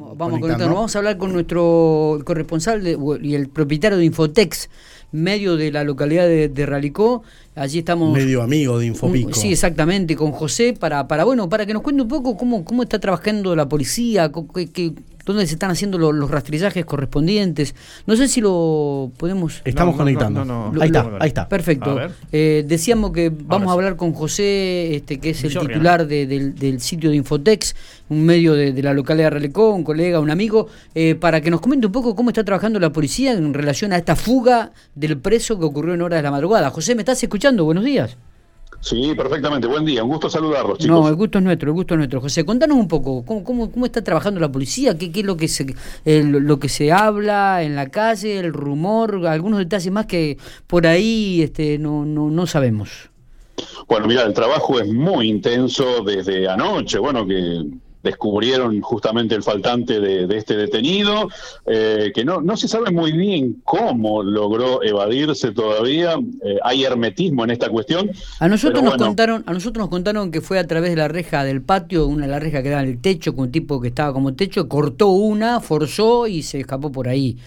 Vamos a conectarnos. Vamos a hablar con nuestro corresponsal y el propietario de Infotex, medio de la localidad de, de, Ralicó. Allí estamos. Medio amigo de Infopico. sí, exactamente, con José, para, para, bueno, para que nos cuente un poco cómo, cómo está trabajando la policía, qué, dónde se están haciendo los, rastrillajes correspondientes. No sé si lo podemos... Estamos conectando. ahí está, ahí está. Perfecto. Eh, decíamos que vamos a hablar con José, este que es el titular del, sitio de Infotex, un medio de, la localidad de Relecó, un colega, un amigo, eh, para que nos comente un poco cómo está trabajando la policía en relación a esta fuga del preso que ocurrió en horas de la madrugada. José, ¿me estás escuchando? Buenos días. Sí, perfectamente. Buen día. Un gusto saludarlos, chicos. No, el gusto es nuestro, el gusto es nuestro. José, contanos un poco, ¿cómo, cómo, cómo está trabajando la policía? ¿Qué, qué es lo que, se, lo que se habla en la calle, el rumor, algunos detalles más que por ahí este, no, no, no sabemos? Bueno, mira, el trabajo es muy intenso desde anoche, bueno, que descubrieron justamente el faltante de, este detenido, eh, que no, no se sabe muy bien cómo logró evadirse todavía. Eh, hay hermetismo en esta cuestión. A nosotros nos contaron, a nosotros nos contaron que fue a través de la reja del patio, una de las rejas que da en el techo, con un tipo que estaba como techo, cortó una, forzó y se escapó por ahí.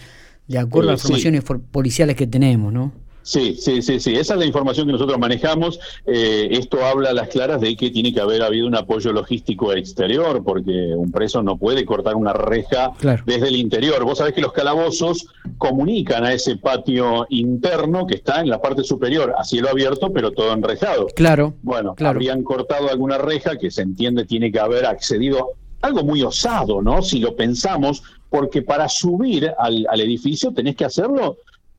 De acuerdo a las informaciones policiales que tenemos, ¿no? Sí, sí, sí, sí. Esa es la información que nosotros manejamos. Eh, esto habla a las claras de que tiene que haber habido un apoyo logístico exterior, porque un preso no puede cortar una reja desde el interior. Vos sabés que los calabozos comunican a ese patio interno que está en la parte superior, a cielo abierto, pero todo enrejado. Claro. Bueno, habrían cortado alguna reja que se entiende tiene que haber accedido algo muy osado, ¿no? Si lo pensamos, porque para subir al, al edificio tenés que hacerlo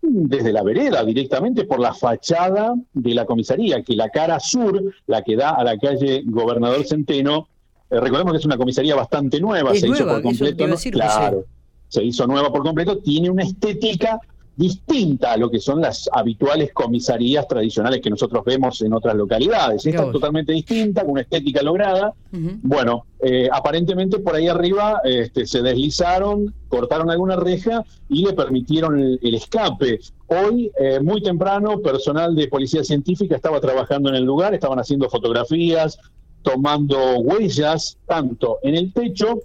desde la vereda, directamente por la fachada de la comisaría, que la cara sur, la que da a la calle Gobernador Centeno, eh, recordemos que es una comisaría bastante nueva, se hizo por completo. claro, se hizo nueva por completo, tiene una estética distinta a lo que son las habituales comisarías tradicionales que nosotros vemos en otras localidades. Esta es totalmente distinta, con una estética lograda. Bueno, eh, aparentemente por ahí arriba este, se deslizaron, cortaron alguna reja y le permitieron el, escape. Hoy, eh, muy temprano, personal de policía científica estaba trabajando en el lugar, estaban haciendo fotografías, tomando huellas, tanto en el techo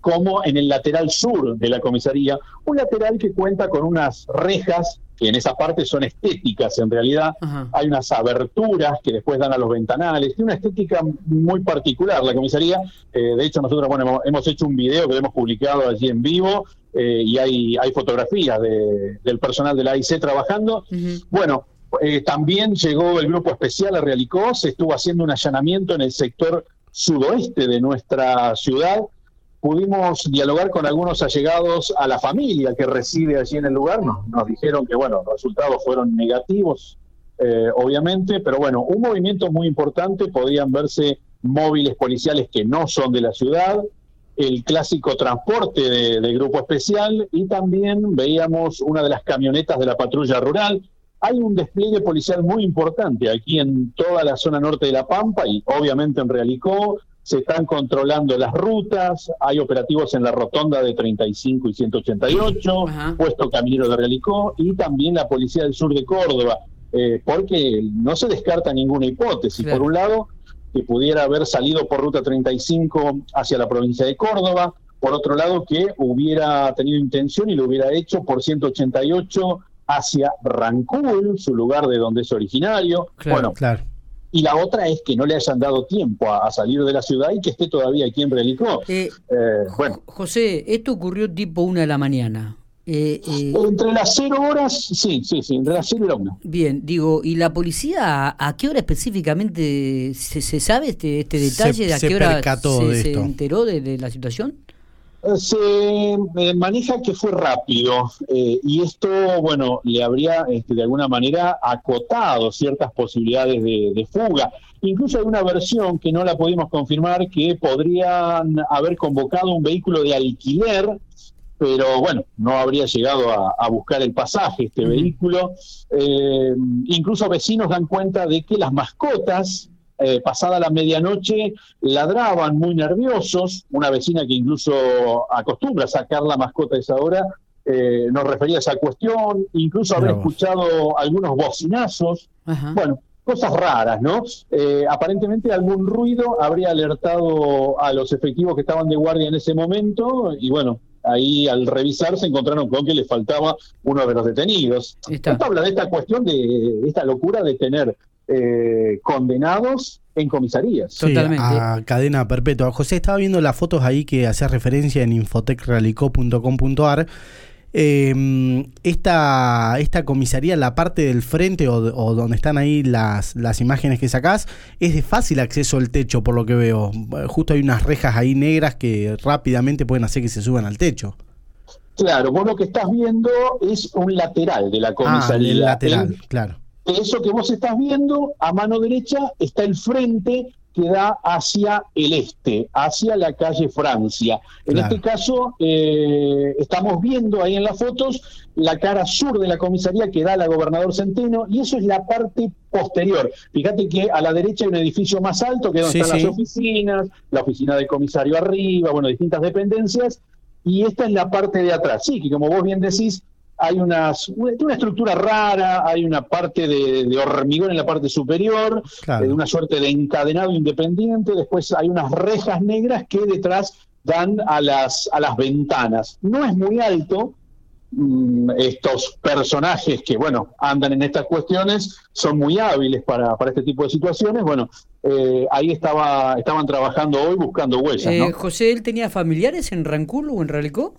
como en el lateral sur de la comisaría, un lateral que cuenta con unas rejas que en esa parte son estéticas en realidad, hay unas aberturas que después dan a los ventanales, tiene una estética muy particular la comisaría, eh, de hecho nosotros bueno, hemos hecho un video que hemos publicado allí en vivo eh, y hay, hay fotografías del personal de la AIC trabajando. Bueno, eh, también llegó el grupo especial a Realicó, se estuvo haciendo un allanamiento en el sector sudoeste de nuestra ciudad, pudimos dialogar con algunos allegados a la familia que reside allí en el lugar. Nos, nos dijeron que, bueno, los resultados fueron negativos, eh, obviamente, pero bueno, un movimiento muy importante, podían verse móviles policiales que no son de la ciudad, el clásico transporte del grupo especial y también veíamos una de las camionetas de la patrulla rural. Hay un despliegue policial muy importante aquí en toda la zona norte de La Pampa y obviamente en Realicó, se están controlando las rutas, hay operativos en la rotonda de 35 y 188, puesto caminero de Realicó y también la Policía del Sur de Córdoba, eh, porque no se descarta ninguna hipótesis. Por un lado, que pudiera haber salido por ruta 35 hacia la provincia de Córdoba, por otro lado, que hubiera tenido intención y lo hubiera hecho por 188 hacia Rancul, su lugar de donde es originario. bueno, claro y la otra es que no le hayan dado tiempo a, salir de la ciudad y que esté todavía aquí en Relicó. Eh, eh, bueno. José, esto ocurrió tipo una de la mañana. Eh, entre las cero horas, sí, sí, sí, entre las cero y la una. Bien, digo, ¿y la policía a, qué hora específicamente se, sabe este, este detalle? ¿De a qué hora se, enteró de la situación? Se maneja que fue rápido eh, y esto, bueno, le habría este, de alguna manera acotado ciertas posibilidades de, fuga. Incluso hay una versión que no la pudimos confirmar que podrían haber convocado un vehículo de alquiler, pero bueno, no habría llegado a, buscar el pasaje este vehículo. Eh, incluso vecinos dan cuenta de que las mascotas eh, pasada la medianoche, ladraban muy nerviosos. Una vecina que incluso acostumbra a sacar la mascota a esa hora eh, nos refería a esa cuestión, incluso haber escuchado algunos bocinazos. Bueno, cosas raras, ¿no? Eh, aparentemente algún ruido habría alertado a los efectivos que estaban de guardia en ese momento y bueno, ahí al revisar se encontraron con que le faltaba uno de los detenidos. Esto habla de esta cuestión de esta locura de tener eh, condenados en comisarías. Totalmente. A cadena perpetua. José, estaba viendo las fotos ahí que hacía referencia en infotecralico.com.ar. Eh, esta, esta comisaría, la parte del frente o, donde están ahí las, las imágenes que sacás, es de fácil acceso al techo, por lo que veo. Justo hay unas rejas ahí negras que rápidamente pueden hacer que se suban al techo. Claro, vos lo que estás viendo es un lateral de la comisaría. Ah, el lateral, claro. Eso que vos estás viendo, a mano derecha, está el frente que da hacia el este, hacia la calle Francia. En este caso, eh, estamos viendo ahí en las fotos la cara sur de la comisaría que da la gobernador Centeno, y eso es la parte posterior. Fíjate que a la derecha hay un edificio más alto, que es donde están las oficinas, la oficina del comisario arriba, bueno, distintas dependencias, y esta es la parte de atrás. Sí, que como vos bien decís, hay unas, una estructura rara, hay una parte de, hormigón en la parte superior, de eh, una suerte de encadenado independiente, después hay unas rejas negras que detrás dan a las, a las ventanas. No es muy alto, mm, estos personajes que, bueno, andan en estas cuestiones son muy hábiles para, para este tipo de situaciones. Bueno, eh, ahí estaba, estaban trabajando hoy buscando huellas. Eh, José, ¿él tenía familiares en Rancul o en Ralicó?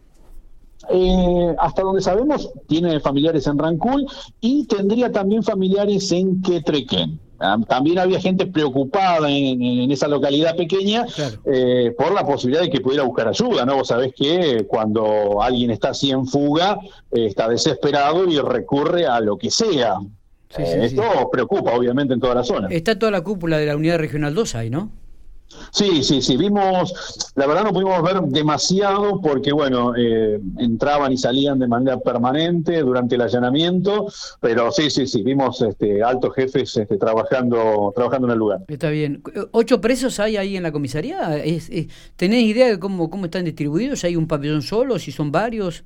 Eh, hasta donde sabemos, tiene familiares en Rancul y tendría también familiares en Quetrequén. Ah, también había gente preocupada en, esa localidad pequeña eh, por la posibilidad de que pudiera buscar ayuda, ¿no? Vos sabés que cuando alguien está así en fuga, eh, está desesperado y recurre a lo que sea. esto preocupa, obviamente, en toda la zona. Está toda la cúpula de la Unidad Regional 2 ahí, ¿no? Sí, sí, sí, vimos, la verdad no pudimos ver demasiado porque, bueno, eh, entraban y salían de manera permanente durante el allanamiento, pero sí, sí, sí, vimos este, altos jefes este, trabajando, trabajando en el lugar. Está bien. ¿Ocho presos hay ahí en la comisaría? ¿Tenés idea de cómo, cómo están distribuidos? ¿Hay un pabellón solo? ¿Si son varios?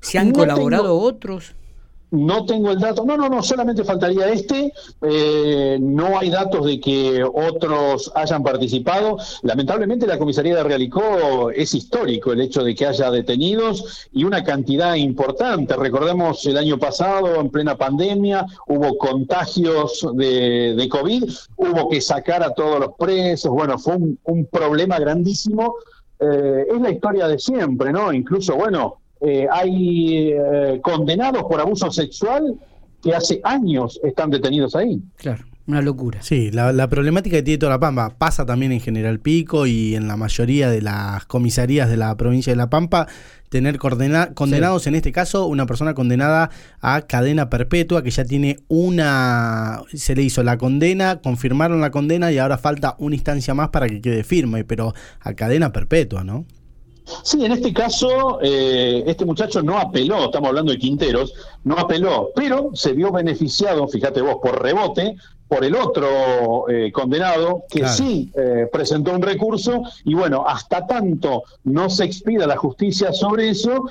¿Se han colaborado otros? No tengo el dato, no, no, no, solamente faltaría este, eh, no hay datos de que otros hayan participado. Lamentablemente la comisaría de Realicó es histórico el hecho de que haya detenidos y una cantidad importante. Recordemos el año pasado, en plena pandemia, hubo contagios de, COVID, hubo que sacar a todos los presos, bueno, fue un, problema grandísimo. Eh, es la historia de siempre, ¿no? Incluso, bueno, eh, hay eh, condenados por abuso sexual que hace años están detenidos ahí. Claro, una locura. Sí, la, problemática que tiene toda La Pampa pasa también en General Pico y en la mayoría de las comisarías de la provincia de La Pampa, tener condenados, en este caso, una persona condenada a cadena perpetua, que ya tiene una, se le hizo la condena, confirmaron la condena y ahora falta una instancia más para que quede firme, pero a cadena perpetua, ¿no? Sí, en este caso, eh, este muchacho no apeló, estamos hablando de Quinteros, no apeló, pero se vio beneficiado, fíjate vos, por rebote, por el otro eh, condenado que sí eh, presentó un recurso y bueno, hasta tanto no se expida la justicia sobre eso,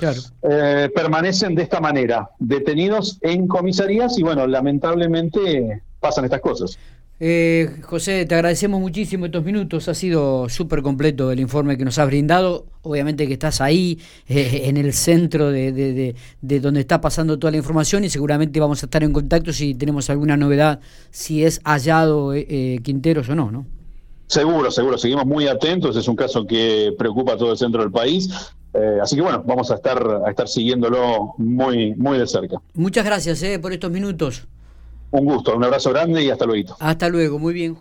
permanecen de esta manera, detenidos en comisarías y bueno, lamentablemente pasan estas cosas. Eh, José, te agradecemos muchísimo estos minutos. Ha sido súper completo el informe que nos has brindado. Obviamente que estás ahí, eh, en el centro de, donde está pasando toda la información y seguramente vamos a estar en contacto si tenemos alguna novedad, si es hallado eh, Quinteros o no, ¿no? Seguro, seguro. Seguimos muy atentos. Es un caso que preocupa a todo el centro del país. así que bueno, vamos a estar, a estar siguiéndolo muy, muy de cerca. Muchas gracias por estos minutos. Un gusto, un abrazo grande y hasta luego. Hasta luego, muy bien.